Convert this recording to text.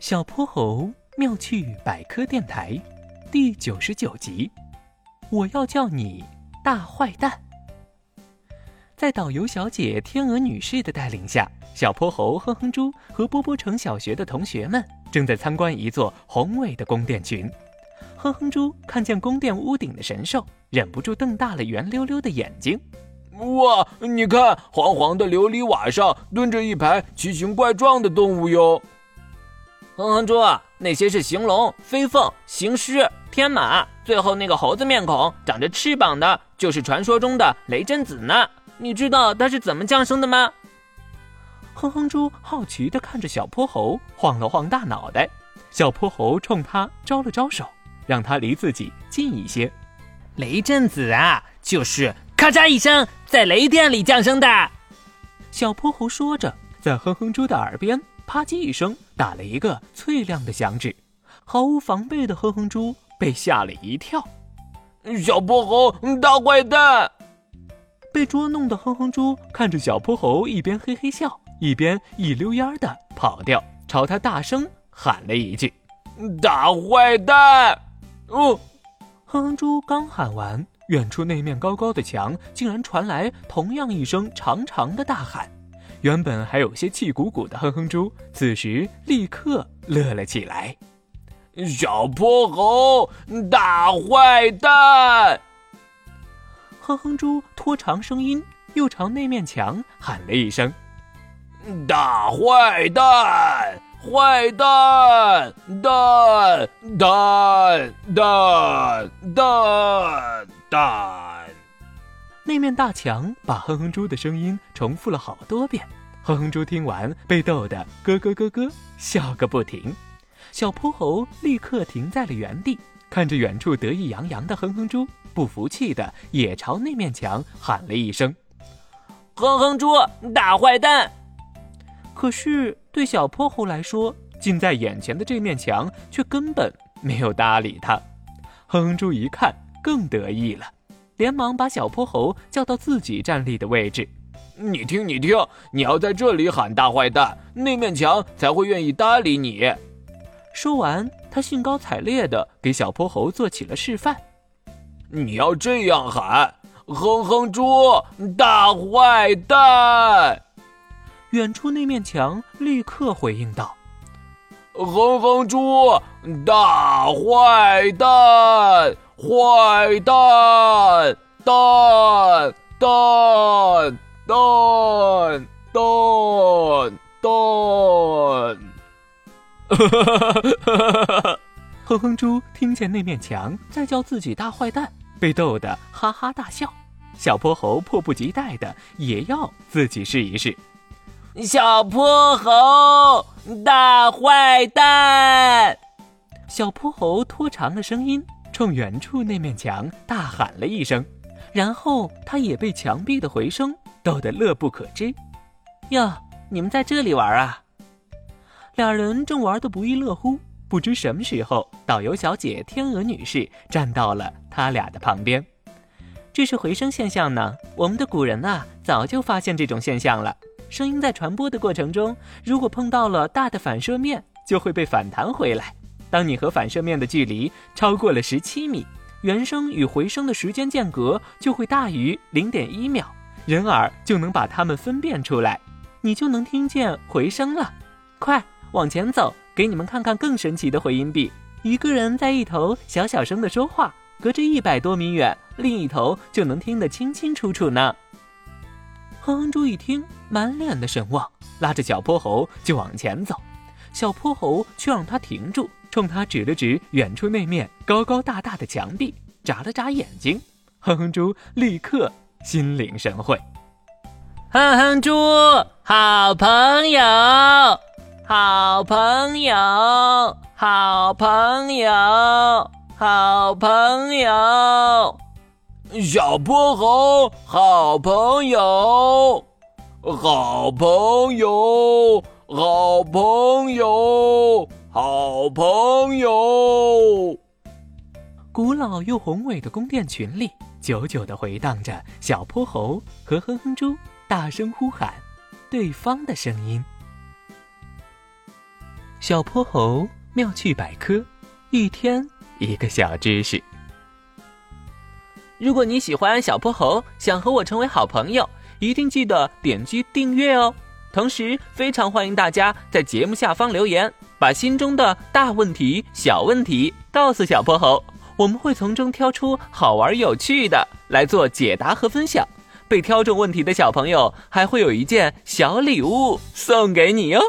小泼猴妙趣百科电台第九十九集，我要叫你大坏蛋。在导游小姐天鹅女士的带领下，小泼猴哼哼猪和波波城小学的同学们正在参观一座宏伟的宫殿群。哼哼猪看见宫殿屋顶的神兽，忍不住瞪大了圆溜溜的眼睛。哇，你看，黄黄的琉璃瓦上蹲着一排奇形怪状的动物哟。哼哼猪，那些是行龙、飞凤、行狮、天马，最后那个猴子面孔、长着翅膀的，就是传说中的雷震子呢。你知道它是怎么降生的吗？哼哼猪好奇地看着小泼猴，晃了晃大脑袋。小泼猴冲他招了招手，让他离自己近一些。雷震子啊，就是咔嚓一声在雷电里降生的。小泼猴说着，在哼哼猪的耳边。啪叽一声，打了一个脆亮的响指，毫无防备的哼哼猪被吓了一跳。小泼猴，大坏蛋！被捉弄的哼哼猪看着小泼猴一边嘿嘿笑，一边一溜烟的跑掉，朝他大声喊了一句：“大坏蛋！”哦，哼哼猪刚喊完，远处那面高高的墙竟然传来同样一声长长的大喊。原本还有些气鼓鼓的哼哼猪，此时立刻乐了起来。小泼猴，大坏蛋！哼哼猪拖长声音，又朝那面墙喊了一声：“大坏蛋，坏蛋，蛋蛋蛋蛋蛋！”那面大墙把哼哼猪的声音重复了好多遍，哼哼猪听完被逗得咯咯咯咯笑个不停。小泼猴立刻停在了原地，看着远处得意洋洋的哼哼猪，不服气的也朝那面墙喊了一声：“哼哼猪，大坏蛋！”可是对小泼猴来说，近在眼前的这面墙却根本没有搭理他。哼哼猪一看，更得意了。连忙把小泼猴叫到自己站立的位置。你听，你听，你要在这里喊“大坏蛋”，那面墙才会愿意搭理你。说完，他兴高采烈地给小泼猴做起了示范。你要这样喊：“哼哼猪，大坏蛋！”远处那面墙立刻回应道：“哼哼猪，大坏蛋！”坏蛋，蛋蛋蛋蛋蛋！哈哈哈哈哈哈！哼哼猪听见那面墙在叫自己大坏蛋，被逗得哈哈大笑。小泼猴迫不及待的也要自己试一试。小泼猴，大坏蛋！小泼猴拖长了声音。冲远处那面墙大喊了一声，然后他也被墙壁的回声逗得乐不可支。哟，你们在这里玩啊？俩人正玩得不亦乐乎，不知什么时候，导游小姐天鹅女士站到了他俩的旁边。这是回声现象呢。我们的古人啊，早就发现这种现象了。声音在传播的过程中，如果碰到了大的反射面，就会被反弹回来。当你和反射面的距离超过了十七米，原声与回声的时间间隔就会大于零点一秒，人耳就能把它们分辨出来，你就能听见回声了。快往前走，给你们看看更神奇的回音壁。一个人在一头小小声的说话，隔着一百多米远，另一头就能听得清清楚楚呢。哼哼猪一听，满脸的神往，拉着小泼猴就往前走，小泼猴却让他停住。冲他指了指远处那面高高大大的墙壁，眨了眨眼睛。哼哼猪立刻心领神会。哼哼猪，好朋友，好朋友，好朋友，好朋友。小泼猴，好朋友，好朋友，好朋友。好朋友，古老又宏伟的宫殿群里，久久的回荡着小泼猴和哼哼猪大声呼喊对方的声音。小泼猴妙趣百科，一天一个小知识。如果你喜欢小泼猴，想和我成为好朋友，一定记得点击订阅哦。同时，非常欢迎大家在节目下方留言，把心中的大问题、小问题告诉小泼猴，我们会从中挑出好玩有趣的来做解答和分享。被挑中问题的小朋友还会有一件小礼物送给你哟。